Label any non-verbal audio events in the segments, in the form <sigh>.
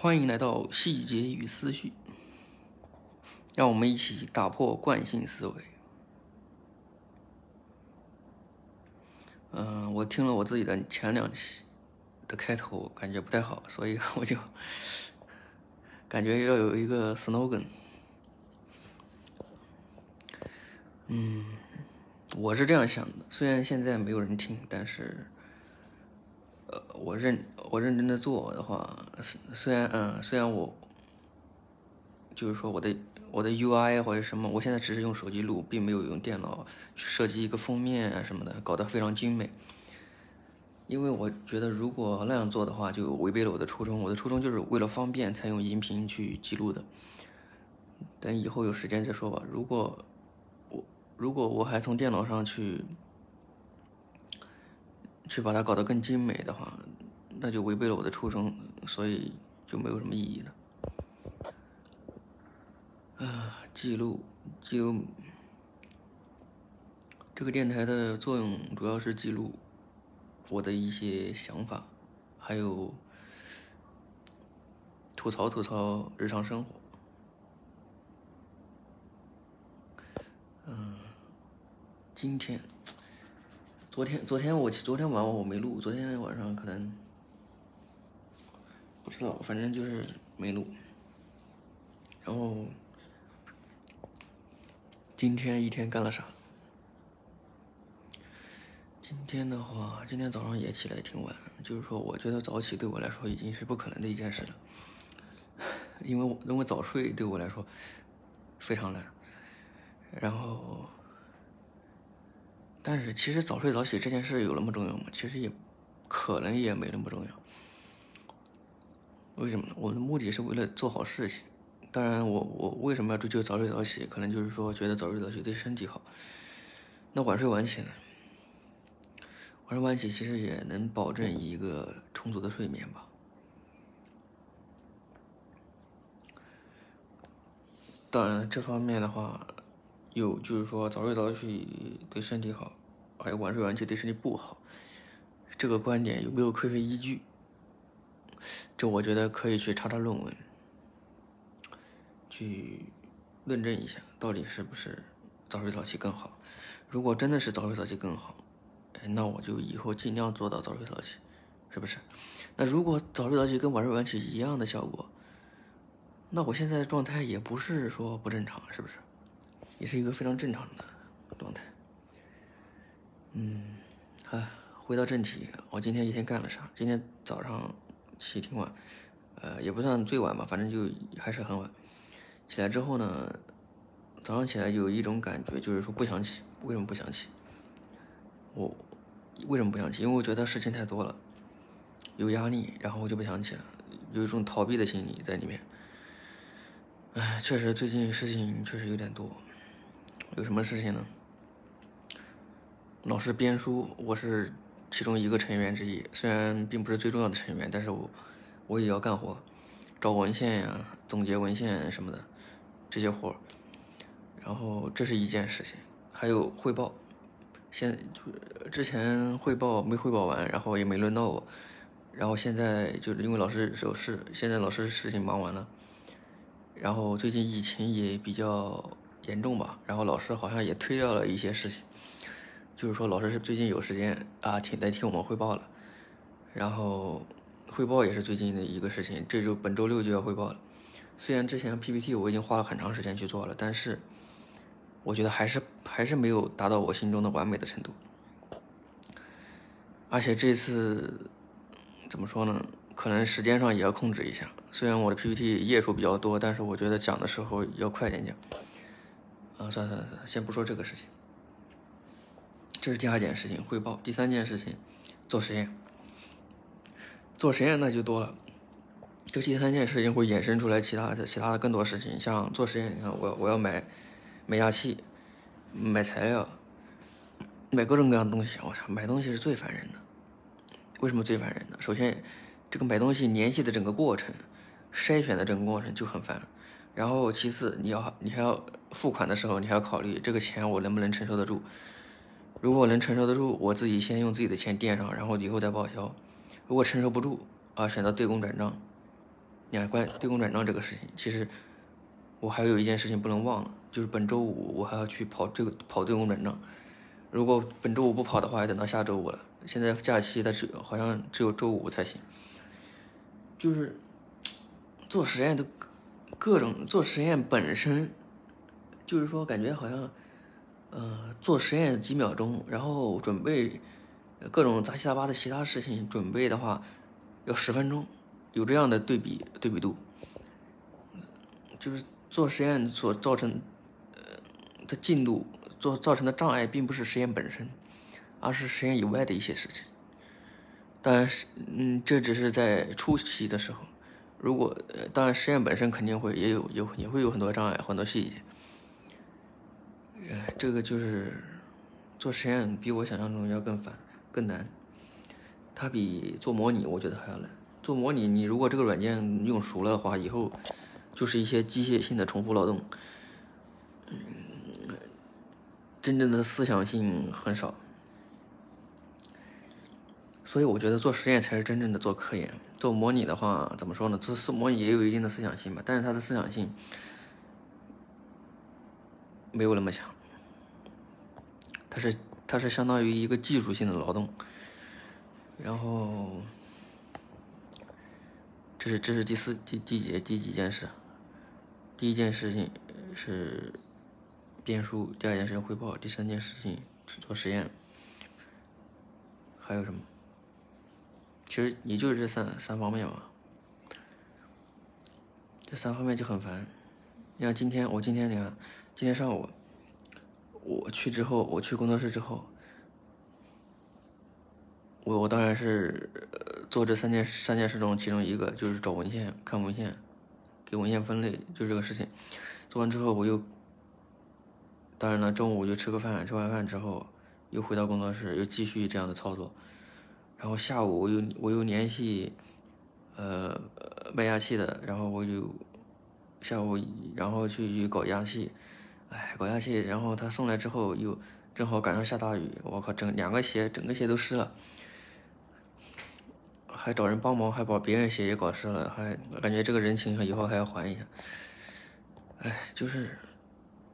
欢迎来到细节与思绪，让我们一起打破惯性思维。嗯，我听了我自己的前两期的开头，感觉不太好，所以 <laughs> 我就感觉要有一个 slogan。嗯，我是这样想的，虽然现在没有人听，但是。我认我认真的做的话，虽虽然嗯，虽然我就是说我的我的 UI 或者什么，我现在只是用手机录，并没有用电脑去设计一个封面啊什么的，搞得非常精美。因为我觉得如果那样做的话，就违背了我的初衷。我的初衷就是为了方便才用音频去记录的。等以后有时间再说吧。如果我如果我还从电脑上去。去把它搞得更精美的话，那就违背了我的初衷，所以就没有什么意义了。啊，记录记录，这个电台的作用主要是记录我的一些想法，还有吐槽吐槽日常生活。嗯，今天。昨天，昨天我昨天晚上我没录，昨天晚上可能不知道，反正就是没录。然后今天一天干了啥？今天的话，今天早上也起来挺晚，就是说，我觉得早起对我来说已经是不可能的一件事了，<laughs> 因为我认为早睡对我来说非常难。然后。但是其实早睡早起这件事有那么重要吗？其实也，可能也没那么重要。为什么呢？我的目的是为了做好事情。当然，我我为什么要追求早睡早起？可能就是说觉得早睡早起对身体好。那晚睡晚起呢？晚睡晚起其实也能保证一个充足的睡眠吧。当然，这方面的话，有就是说早睡早起对身体好。还有晚睡晚起对身体不好，这个观点有没有科学依据？这我觉得可以去查查论文，去论证一下到底是不是早睡早起更好。如果真的是早睡早起更好，哎那我就以后尽量做到早睡早起，是不是？那如果早睡早起跟晚睡晚起一样的效果，那我现在的状态也不是说不正常，是不是？也是一个非常正常的状态。嗯，哎，回到正题，我今天一天干了啥？今天早上起挺晚，呃，也不算最晚吧，反正就还是很晚。起来之后呢，早上起来有一种感觉，就是说不想起。为什么不想起？我为什么不想起？因为我觉得事情太多了，有压力，然后我就不想起了，有一种逃避的心理在里面。哎，确实最近事情确实有点多，有什么事情呢？老师编书，我是其中一个成员之一，虽然并不是最重要的成员，但是我我也要干活，找文献呀、总结文献什么的这些活儿。然后这是一件事情，还有汇报，现就之前汇报没汇报完，然后也没轮到我，然后现在就是因为老师有事，现在老师事情忙完了，然后最近疫情也比较严重吧，然后老师好像也推掉了一些事情。就是说，老师是最近有时间啊，听来听我们汇报了，然后汇报也是最近的一个事情，这周本周六就要汇报了。虽然之前 PPT 我已经花了很长时间去做了，但是我觉得还是还是没有达到我心中的完美的程度。而且这次怎么说呢？可能时间上也要控制一下。虽然我的 PPT 页数比较多，但是我觉得讲的时候要快点讲。啊，算算了算了，先不说这个事情。这是第二件事情汇报，第三件事情做实验。做实验那就多了，这第三件事情会衍生出来其他的、其他的更多事情，像做实验，你看我我要买买压器、买材料、买各种各样的东西。我操，买东西是最烦人的。为什么最烦人呢？首先，这个买东西联系的整个过程、筛选的整个过程就很烦。然后其次，你要你还要付款的时候，你还要考虑这个钱我能不能承受得住。如果能承受得住，我自己先用自己的钱垫上，然后以后再报销。如果承受不住啊，选择对公转账。你看关对公转账这个事情，其实我还有一件事情不能忘了，就是本周五我还要去跑这个跑对公转账。如果本周五不跑的话，要等到下周五了。现在假期它只好像只有周五才行。就是做实验的各种做实验本身，就是说感觉好像，呃，做实验几秒钟，然后准备各种杂七杂八的其他事情，准备的话要十分钟，有这样的对比对比度。就是做实验所造成呃的进度。做造成的障碍并不是实验本身，而是实验以外的一些事情。当然是，嗯，这只是在初期的时候。如果，呃，当然实验本身肯定会也有有也会有很多障碍，很多细节。这个就是做实验比我想象中要更烦更难。它比做模拟我觉得还要难。做模拟，你如果这个软件用熟了的话，以后就是一些机械性的重复劳动。嗯。真正的思想性很少，所以我觉得做实验才是真正的做科研。做模拟的话，怎么说呢？做思模拟也有一定的思想性吧，但是它的思想性没有那么强。它是它是相当于一个技术性的劳动。然后，这是这是第四第第几第几件事？第一件事情是。编书，第二件事情汇报，第三件事情是做实验，还有什么？其实也就是这三三方面嘛，这三方面就很烦。你看今天，我今天你看，今天上午我去之后，我去工作室之后，我我当然是做这三件三件事中其中一个，就是找文献、看文献、给文献分类，就这个事情。做完之后，我又。当然了，中午就吃个饭，吃完饭之后又回到工作室，又继续这样的操作。然后下午我又我又联系呃卖压器的，然后我就下午然后去去搞压器，哎，搞下去，然后他送来之后又正好赶上下大雨，我靠，整两个鞋整个鞋都湿了，还找人帮忙，还把别人鞋也搞湿了，还感觉这个人情以后还要还一下。哎，就是。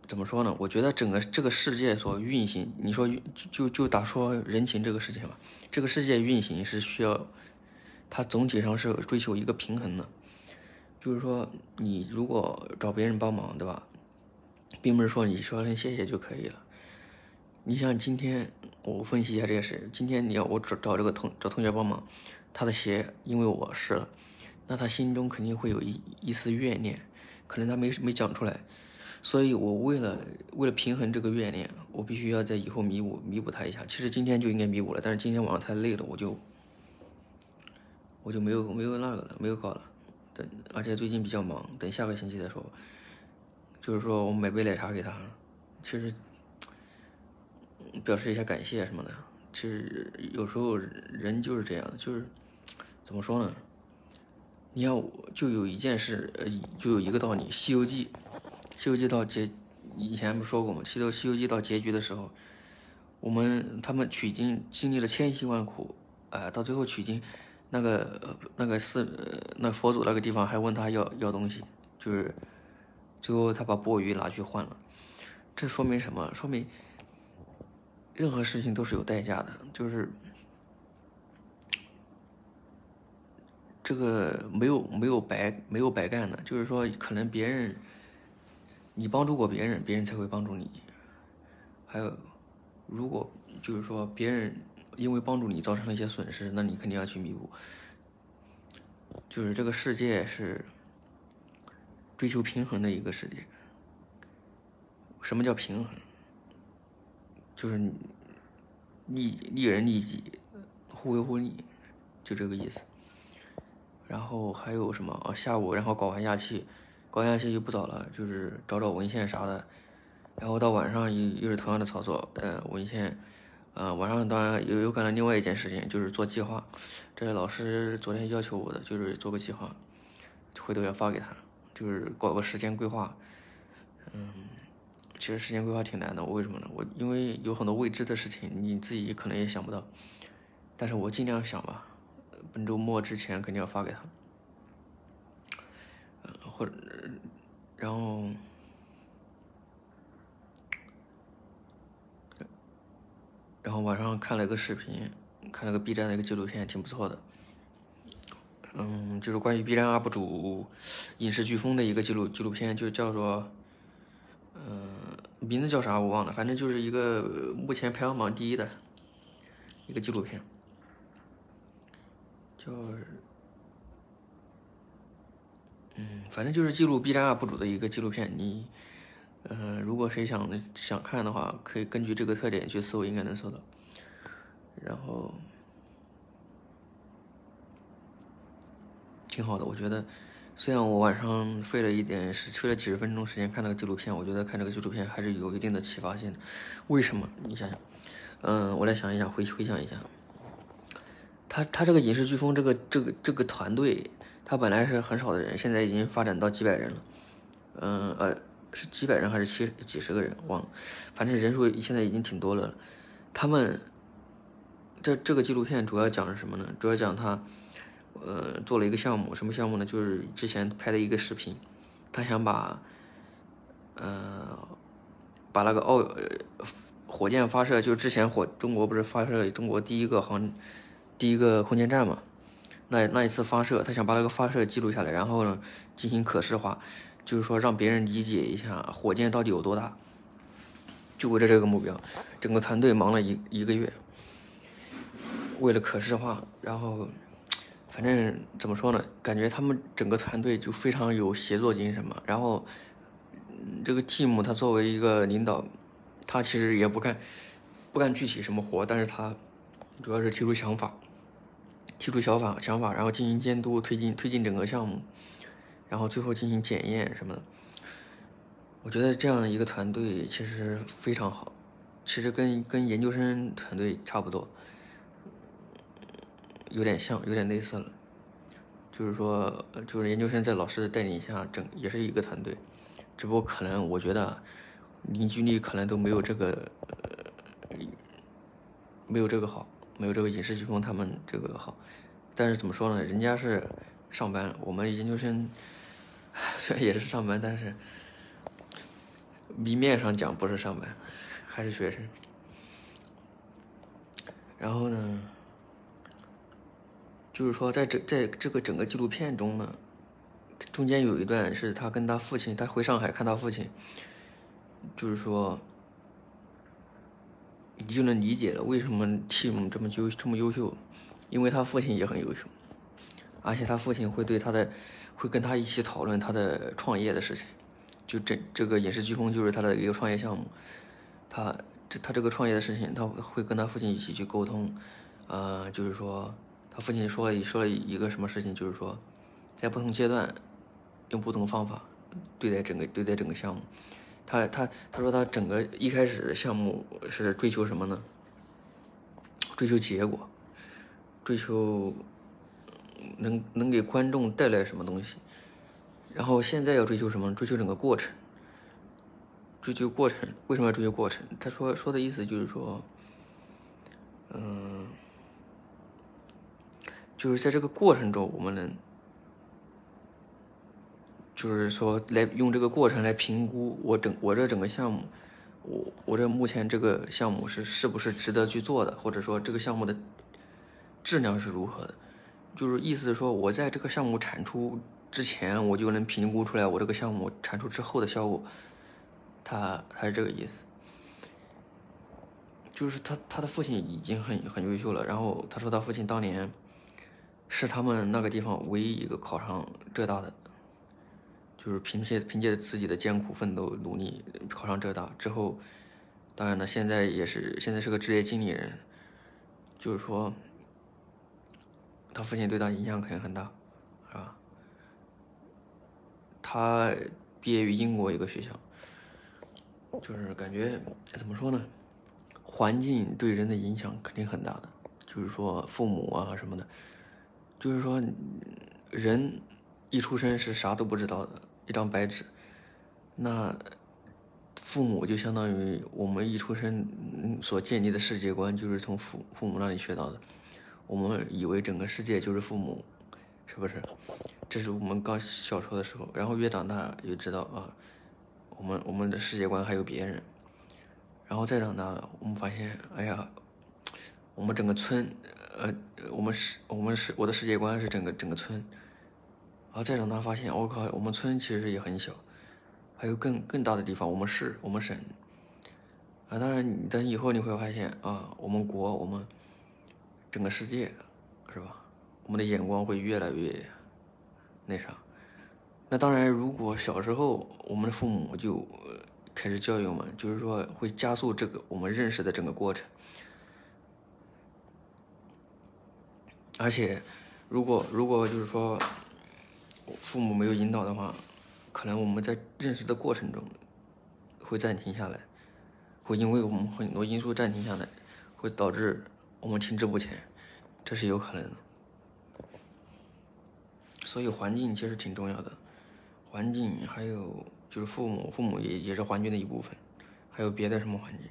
怎么说呢？我觉得整个这个世界所运行，你说就就打说人情这个事情吧，这个世界运行是需要，它总体上是追求一个平衡的，就是说你如果找别人帮忙，对吧，并不是说你说声谢谢就可以了。你像今天我分析一下这件事，今天你要我找找这个同找同学帮忙，他的鞋因为我湿了，那他心中肯定会有一一丝怨念，可能他没没讲出来。所以，我为了为了平衡这个怨念，我必须要在以后弥补弥补他一下。其实今天就应该弥补了，但是今天晚上太累了，我就我就没有没有那个了，没有搞了。等，而且最近比较忙，等下个星期再说。就是说我买杯奶茶给他，其实表示一下感谢什么的。其实有时候人就是这样，就是怎么说呢？你看，就有一件事，呃，就有一个道理，《西游记》。《西游记》到结，以前不说过吗？《西游西游记》到结局的时候，我们他们取经经历了千辛万苦，哎，到最后取经，那个那个寺，那佛祖那个地方还问他要要东西，就是最后他把钵盂拿去换了。这说明什么？说明任何事情都是有代价的，就是这个没有没有白没有白干的，就是说可能别人。你帮助过别人，别人才会帮助你。还有，如果就是说别人因为帮助你造成了一些损失，那你肯定要去弥补。就是这个世界是追求平衡的一个世界。什么叫平衡？就是利利人利己，互惠互利，就这个意思。然后还有什么啊？下午然后搞完压气。搞下去就不早了，就是找找文献啥的，然后到晚上又又是同样的操作，呃，文献，呃，晚上当然有有可能另外一件事情就是做计划，这是老师昨天要求我的，就是做个计划，回头要发给他，就是搞个时间规划，嗯，其实时间规划挺难的，为什么呢？我因为有很多未知的事情，你自己可能也想不到，但是我尽量想吧，本周末之前肯定要发给他。或者然后。然后晚上看了一个视频，看了个 B 站的一个纪录片，挺不错的。嗯，就是关于 B 站 UP 主影视飓风的一个纪录纪录片，就叫做，嗯，名字叫啥我忘了，反正就是一个目前排行榜第一的一个纪录片，叫，嗯，反正就是记录 B 站 UP 主的一个纪录片，你。嗯，如果谁想想看的话，可以根据这个特点去搜，应该能搜到。然后挺好的，我觉得。虽然我晚上睡了一点，是睡了几十分钟时间看那个纪录片，我觉得看这个纪录片还是有一定的启发性的。为什么？你想想，嗯，我来想一想，回回想一下。他他这个影视飓风这个这个这个团队，他本来是很少的人，现在已经发展到几百人了。嗯呃。是几百人还是七几十个人？忘了，反正人数现在已经挺多了。他们这这个纪录片主要讲什么呢？主要讲他呃做了一个项目，什么项目呢？就是之前拍的一个视频，他想把呃把那个奥火箭发射，就是之前火中国不是发射中国第一个航第一个空间站嘛？那那一次发射，他想把那个发射记录下来，然后呢进行可视化。就是说，让别人理解一下火箭到底有多大，就为了这个目标，整个团队忙了一一个月，为了可视化，然后，反正怎么说呢？感觉他们整个团队就非常有协作精神嘛。然后，嗯这个 team 他作为一个领导，他其实也不干不干具体什么活，但是他主要是提出想法，提出想法想法，然后进行监督，推进推进整个项目。然后最后进行检验什么的，我觉得这样一个团队其实非常好，其实跟跟研究生团队差不多，有点像，有点类似了。就是说，就是研究生在老师的带领下整也是一个团队，只不过可能我觉得凝聚力可能都没有这个，没有这个好，没有这个影视飓风他们这个好。但是怎么说呢？人家是上班，我们研究生。<laughs> 虽然也是上班，但是明面上讲不是上班，还是学生。然后呢，就是说，在这在这个整个纪录片中呢，中间有一段是他跟他父亲，他回上海看他父亲，就是说，你就能理解了为什么 Tim 这么优这么优秀，因为他父亲也很优秀，而且他父亲会对他的。会跟他一起讨论他的创业的事情，就这这个影视飓风就是他的一个创业项目，他这他这个创业的事情他会跟他父亲一起去沟通，呃，就是说他父亲说了说了一个什么事情，就是说在不同阶段用不同方法对待整个对待整个项目，他他他说他整个一开始项目是追求什么呢？追求结果，追求。能能给观众带来什么东西？然后现在要追求什么？追求整个过程，追求过程。为什么要追求过程？他说说的意思就是说，就是在这个过程中，我们能，就是说来用这个过程来评估我整我这整个项目，我我这目前这个项目是是不是值得去做的，或者说这个项目的质量是如何的。就是意思说，我在这个项目产出之前，我就能评估出来我这个项目产出之后的效果，他他是这个意思。就是他他的父亲已经很很优秀了，然后他说他父亲当年是他们那个地方唯一一个考上浙大的，就是凭借凭借自己的艰苦奋斗努力考上浙大之后，当然了，现在也是现在是个职业经理人，就是说。他父亲对他影响肯定很大，是吧？他毕业于英国一个学校，就是感觉怎么说呢？环境对人的影响肯定很大的，就是说父母啊什么的，就是说人一出生是啥都不知道的，一张白纸，那父母就相当于我们一出生所建立的世界观，就是从父父母那里学到的。我们以为整个世界就是父母是不是？这是我们刚小时候的时候，然后越长大越知道啊，我们我们的世界观还有别人，然后再长大了，我们发现，哎呀，我们整个村，呃，我们是，我们是我的世界观是整个整个村，然后再长大发现，我靠，我们村其实也很小，还有更更大的地方，我们市，我们省。啊，当然，等以后你会发现啊，我们国，我们整个世界，是吧？我们的眼光会越来越那啥。那当然，如果小时候我们的父母就开始教育我们，就是说会加速这个我们认识的整个过程。而且，如果如果就是说父母没有引导的话，可能我们在认识的过程中会暂停下来。会因为我们很多因素暂停下来，会导致我们停滞不前，这是有可能的。所以环境其实挺重要的，环境还有就是父母，父母也也是环境的一部分，还有别的什么环境。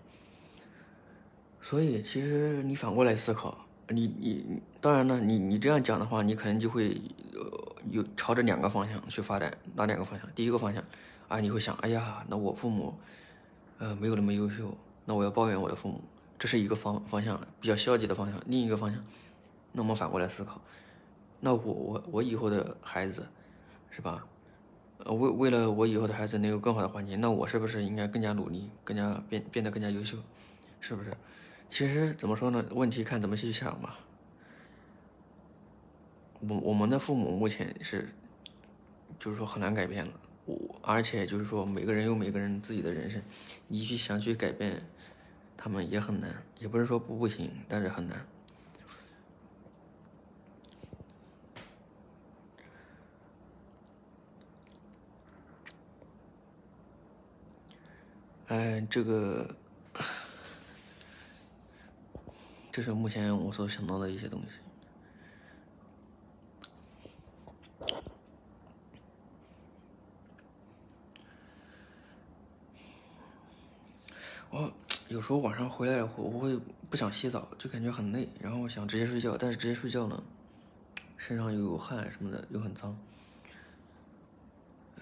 所以其实你反过来思考，你你当然呢，你你这样讲的话，你可能就会呃有朝着两个方向去发展，哪两个方向？第一个方向啊，你会想，哎呀，那我父母。呃，没有那么优秀，那我要抱怨我的父母，这是一个方方向，比较消极的方向。另一个方向，那我们反过来思考，那我我我以后的孩子，是吧？呃，为为了我以后的孩子能有更好的环境，那我是不是应该更加努力，更加变变得更加优秀，是不是？其实怎么说呢？问题看怎么去想吧。我我们的父母目前是，就是说很难改变了。我而且就是说，每个人有每个人自己的人生，你去想去改变他们也很难，也不是说不不行，但是很难。哎，这个，这是目前我所想到的一些东西。我有时候晚上回来以后，我会不想洗澡，就感觉很累，然后想直接睡觉。但是直接睡觉呢，身上又有汗什么的，又很脏。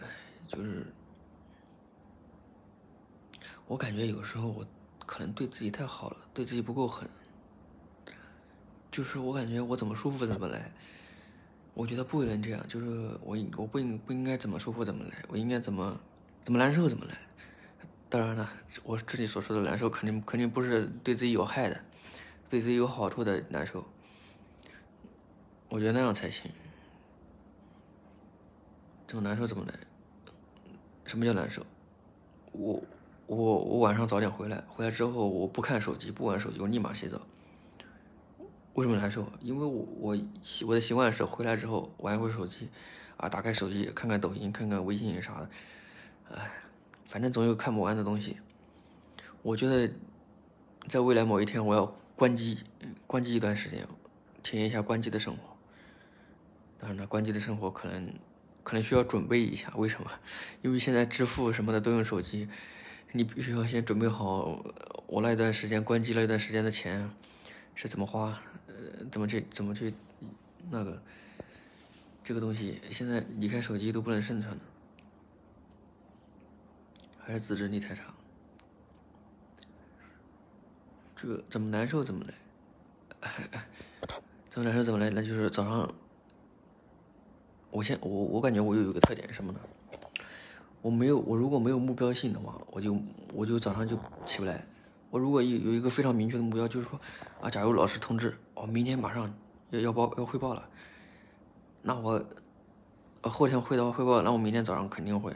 哎，就是我感觉有时候我可能对自己太好了，对自己不够狠。就是我感觉我怎么舒服怎么来，我觉得不能这样。就是我我不应不应该怎么舒服怎么来，我应该怎么怎么难受怎么来。当然了，我这里所说的难受，肯定肯定不是对自己有害的，对自己有好处的难受。我觉得那样才行。怎么难受怎么来？什么叫难受？我我我晚上早点回来，回来之后我不看手机，不玩手机，我立马洗澡。为什么难受？因为我我习我的习惯是回来之后玩一会手机，啊，打开手机看看抖音，看看微信啥的，哎。反正总有看不完的东西。我觉得，在未来某一天，我要关机，关机一段时间，体验一下关机的生活。当然了，关机的生活可能可能需要准备一下。为什么？因为现在支付什么的都用手机，你必须要先准备好，我那一段时间关机那段时间的钱是怎么花，怎么去怎么去那个这个东西，现在离开手机都不能生存。还是自制力太差，这个怎么难受怎么来，<laughs> 怎么难受怎么来？那就是早上，我先我我感觉我有一个特点什么呢？我没有我如果没有目标性的话，我就我就早上就起不来。我如果有有一个非常明确的目标，就是说啊，假如老师通知我明天马上要要报要汇报了，那我后天汇报汇报，那我明天早上肯定会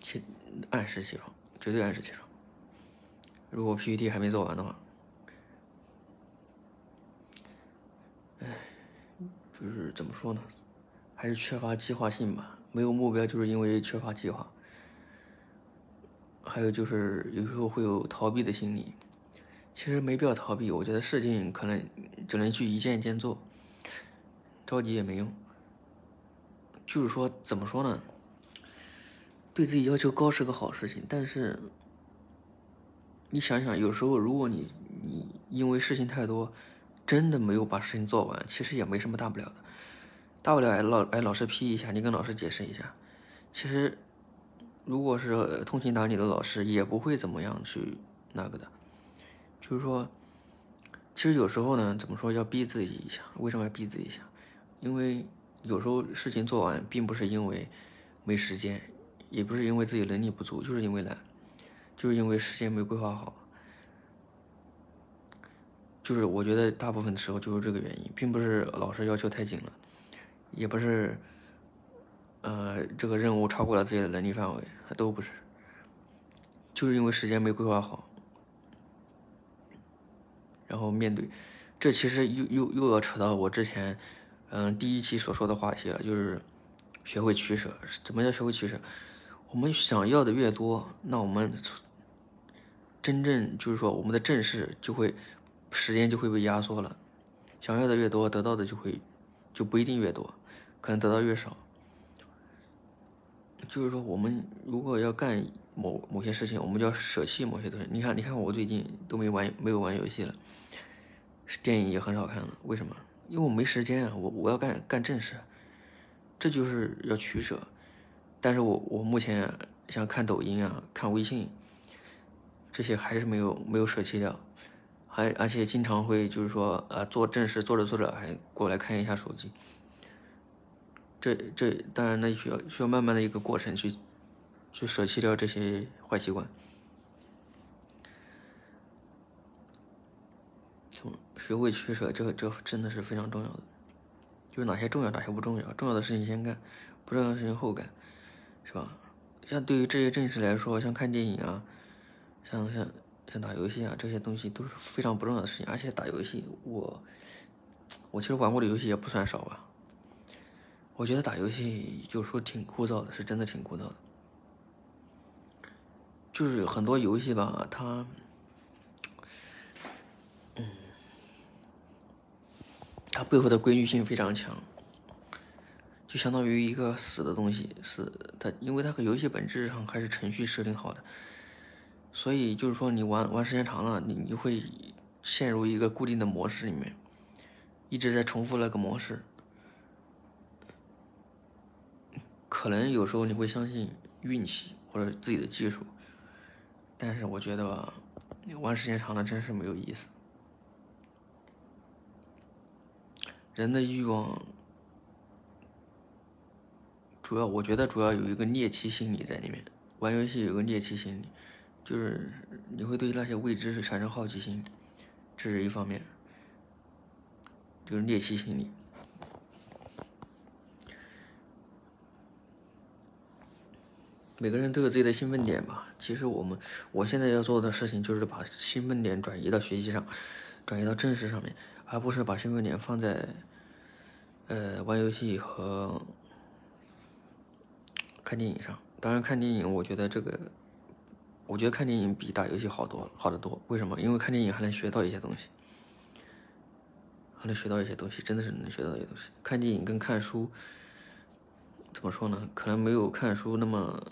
起。按时起床，绝对按时起床。如果 PPT 还没做完的话，哎，就是怎么说呢，还是缺乏计划性吧。没有目标，就是因为缺乏计划。还有就是有时候会有逃避的心理，其实没必要逃避。我觉得事情可能只能去一件一件做，着急也没用。就是说，怎么说呢？对自己要求高是个好事情，但是你想想，有时候如果你你因为事情太多，真的没有把事情做完，其实也没什么大不了的。大不了挨老挨老师批一下，你跟老师解释一下。其实，如果是通情达理的老师，也不会怎么样去那个的。就是说，其实有时候呢，怎么说要逼自己一下？为什么要逼自己一下？因为有时候事情做完，并不是因为没时间，也不是因为自己能力不足，就是因为懒，就是因为时间没规划好。就是我觉得大部分的时候就是这个原因，并不是老师要求太紧了，也不是，呃，这个任务超过了自己的能力范围，都不是，就是因为时间没规划好。然后面对，这其实又又又要扯到我之前，嗯，第一期所说的话题了，就是学会取舍。怎么叫学会取舍？我们想要的越多，那我们真正就是说我们的正事就会时间就会被压缩了。想要的越多，得到的就会就不一定越多，可能得到越少。就是说，我们如果要干某某些事情，我们就要舍弃某些东西。你看，你看，我最近都没玩，没有玩游戏了，电影也很少看了。为什么？因为我没时间啊，我我要干干正事，这就是要取舍。但是我我目前像看抖音啊、看微信这些，还是没有没有舍弃掉，还而且经常会就是说，呃，做正事做着做着还过来看一下手机。这这当然，那需要需要慢慢的一个过程去去舍弃掉这些坏习惯，从学会取舍，这个这真的是非常重要的。就是哪些重要，哪些不重要，重要的事情先干，不重要的事情后干，是吧？像对于这些正事来说，像看电影啊，像像像打游戏啊，这些东西都是非常不重要的事情。而且打游戏，我我其实玩过的游戏也不算少吧。我觉得打游戏有时候挺枯燥的，是真的挺枯燥的。就是很多游戏吧，它，嗯，它背后的规律性非常强，就相当于一个死的东西，死它，因为它和游戏本质上还是程序设定好的，所以就是说你玩玩时间长了，你你会陷入一个固定的模式里面，一直在重复那个模式。可能有时候你会相信运气或者自己的技术，但是我觉得吧，玩时间长了真是没有意思。人的欲望主要，我觉得主要有一个猎奇心理在里面。玩游戏有个猎奇心理，就是你会对那些未知产生好奇心，这是一方面，就是猎奇心理。每个人都有自己的兴奋点吧。其实我们，我现在要做的事情就是把兴奋点转移到学习上，转移到正事上面，而不是把兴奋点放在，呃，玩游戏和看电影上。当然，看电影，我觉得这个，我觉得看电影比打游戏好多，好得多。为什么？因为看电影还能学到一些东西，还能学到一些东西，真的是能学到一些东西。看电影跟看书，怎么说呢？可能没有看书那么。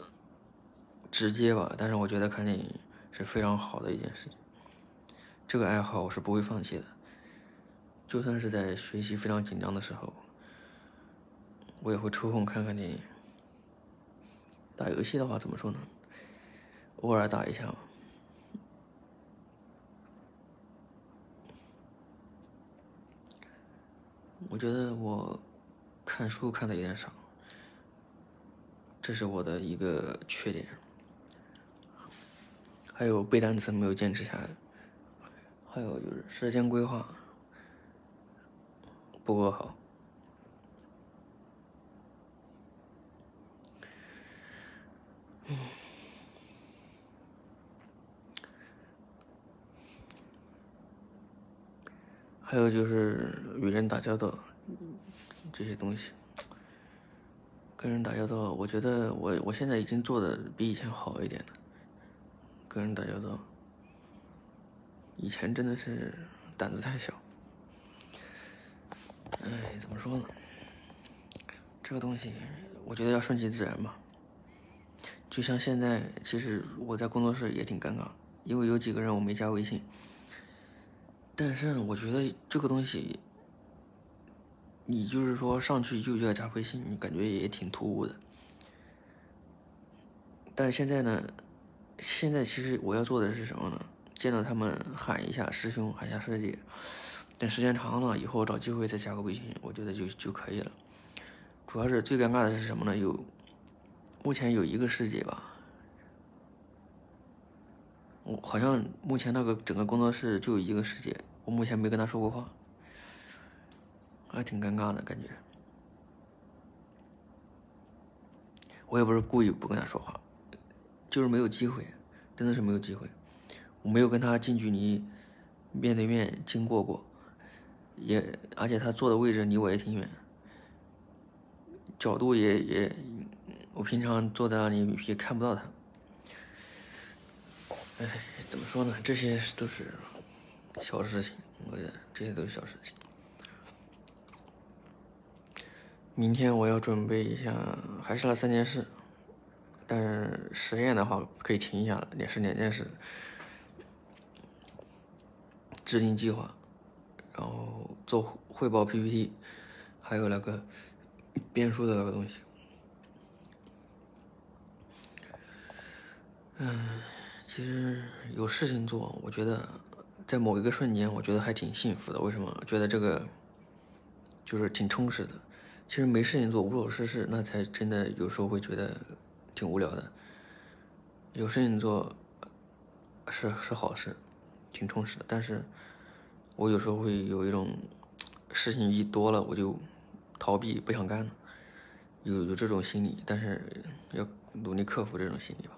直接吧，但是我觉得看电影是非常好的一件事情。这个爱好我是不会放弃的，就算是在学习非常紧张的时候，我也会抽空看看电影。打游戏的话，怎么说呢？偶尔打一下。我觉得我看书看的有点少，这是我的一个缺点。还有背单词没有坚持下来，还有就是时间规划不够好，还有就是与人打交道这些东西，跟人打交道，我觉得我我现在已经做的比以前好一点了。跟人打交道，以前真的是胆子太小。哎，怎么说呢？这个东西，我觉得要顺其自然吧。就像现在，其实我在工作室也挺尴尬，因为有几个人我没加微信。但是我觉得这个东西，你就是说上去就要加微信，你感觉也挺突兀的。但是现在呢，现在其实我要做的是什么呢？见到他们喊一下师兄，喊一下师姐。等时间长了以后，找机会再加个微信，我觉得就就可以了。主要是最尴尬的是什么呢？有目前有一个师姐吧，我好像目前那个整个工作室就有一个师姐，我目前没跟她说过话，还挺尴尬的感觉。我也不是故意不跟她说话，就是没有机会，真的是没有机会。我没有跟她近距离面对面经过过。也，而且他坐的位置离我也挺远，角度也也，我平常坐在那里也看不到他。哎，怎么说呢？这些都是小事情，我觉得这些都是小事情。明天我要准备一下，还是那三件事，但是实验的话可以停一下了，也是两件事，制定计划。然后做汇报 PPT，还有那个编书的那个东西。嗯，其实有事情做，我觉得在某一个瞬间，我觉得还挺幸福的。为什么？觉得这个就是挺充实的。其实没事情做，无所事事，那才真的有时候会觉得挺无聊的。有事情做是是好事，挺充实的，但是。我有时候会有一种事情一多了，我就逃避，不想干了，有有这种心理，但是要努力克服这种心理吧。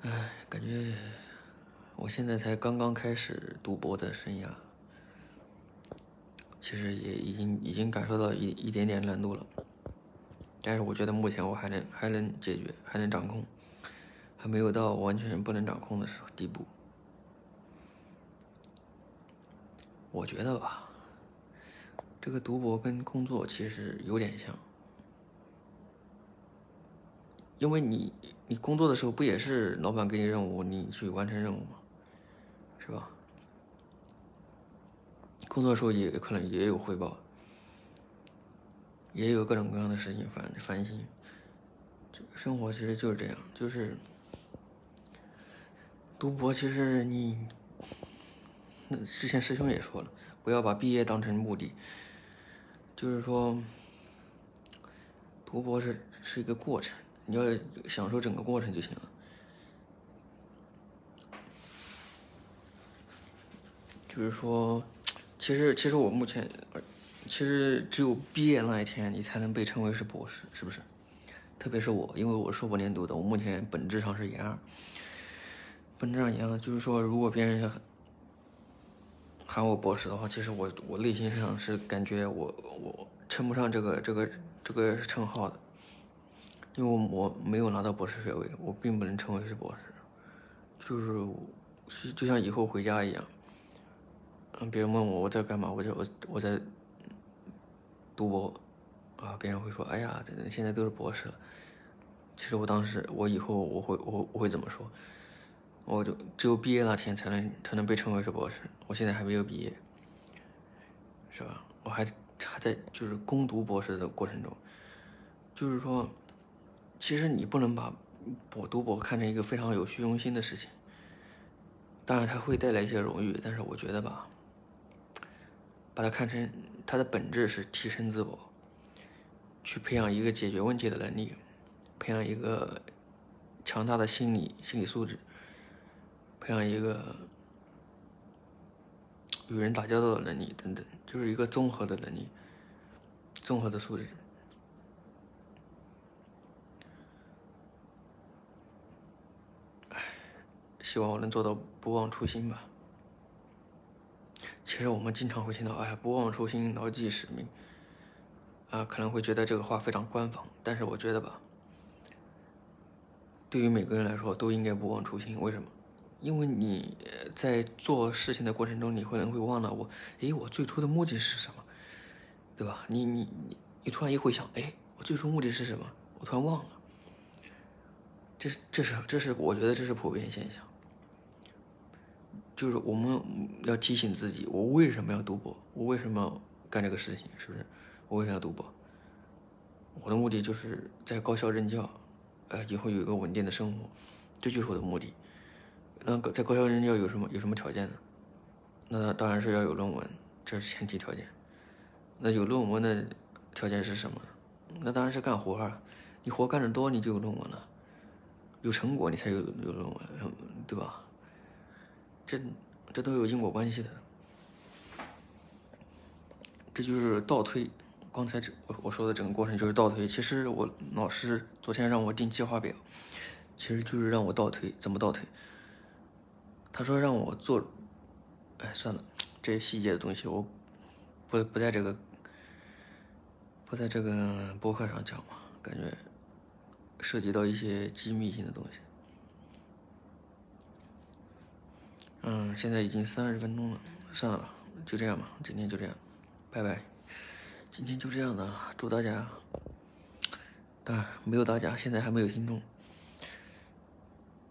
唉，感觉我现在才刚刚开始读博的生涯，其实也已经已经感受到一一点点难度了，但是我觉得目前我还能还能解决，还能掌控。还没有到完全不能掌控的时候地步。我觉得吧，这个读博跟工作其实有点像，因为你你工作的时候不也是老板给你任务，你去完成任务吗？是吧？工作的时候也可能也有汇报，也有各种各样的事情烦烦心。生活其实就是这样，就是。读博其实你，那之前师兄也说了，不要把毕业当成目的，就是说，读博是是一个过程，你要享受整个过程就行了。就是说，其实其实我目前，其实只有毕业那一天，你才能被称为是博士，是不是？特别是我，因为我硕博连读的，我目前本质上是研二。本质上研二，就是说，如果别人喊我博士的话，其实我我内心上是感觉我我称不上这个这个这个称号的，因为我我没有拿到博士学位，我并不能称为是博士，就是就像以后回家一样，嗯，别人问我我在干嘛，我就我我在读博，啊，别人会说，哎呀，现在都是博士了，其实我当时我以后我会我我会怎么说？我就只有毕业那天才能才能被称为是博士，我现在还没有毕业，是吧？我还还在就是攻读博士的过程中，就是说，其实你不能把博读博看成一个非常有虚荣心的事情，当然它会带来一些荣誉，但是我觉得吧，把它看成它的本质是提升自我，去培养一个解决问题的能力，培养一个强大的心理心理素质。培养一个与人打交道的能力等等，就是一个综合的能力，综合的素质。唉，希望我能做到不忘初心吧。其实我们经常会听到“哎，不忘初心，牢记使命”，啊，可能会觉得这个话非常官方，但是我觉得吧，对于每个人来说都应该不忘初心。为什么？因为你在做事情的过程中，你可能会忘了我，哎，我最初的目的是什么，对吧？你你你你突然一回想，哎，我最初目的是什么？我突然忘了。这是这是这是我觉得这是普遍现象。就是我们要提醒自己，我为什么要读博？我为什么要干这个事情？是不是？我为什么要读博？我的目的就是在高校任教，呃，以后有一个稳定的生活，这就是我的目的。那在高校任教有什么有什么条件呢？那当然是要有论文，这是前提条件。那有论文的条件是什么？那当然是干活啊！你活干得多，你就有论文了，有成果你才有有论文，对吧？这这都有因果关系的。这就是倒推，刚才这我我说的整个过程就是倒推。其实我老师昨天让我定计划表，其实就是让我倒推，怎么倒推？他说让我做，哎，算了，这些细节的东西我不不在这个。不在这个博客上讲嘛，感觉涉及到一些机密性的东西。嗯，现在已经三十分钟了，算了吧，就这样吧，今天就这样，拜拜。今天就这样了，祝大家，但没有大家，现在还没有听众。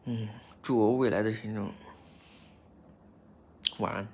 嗯，祝我未来的听众晚安。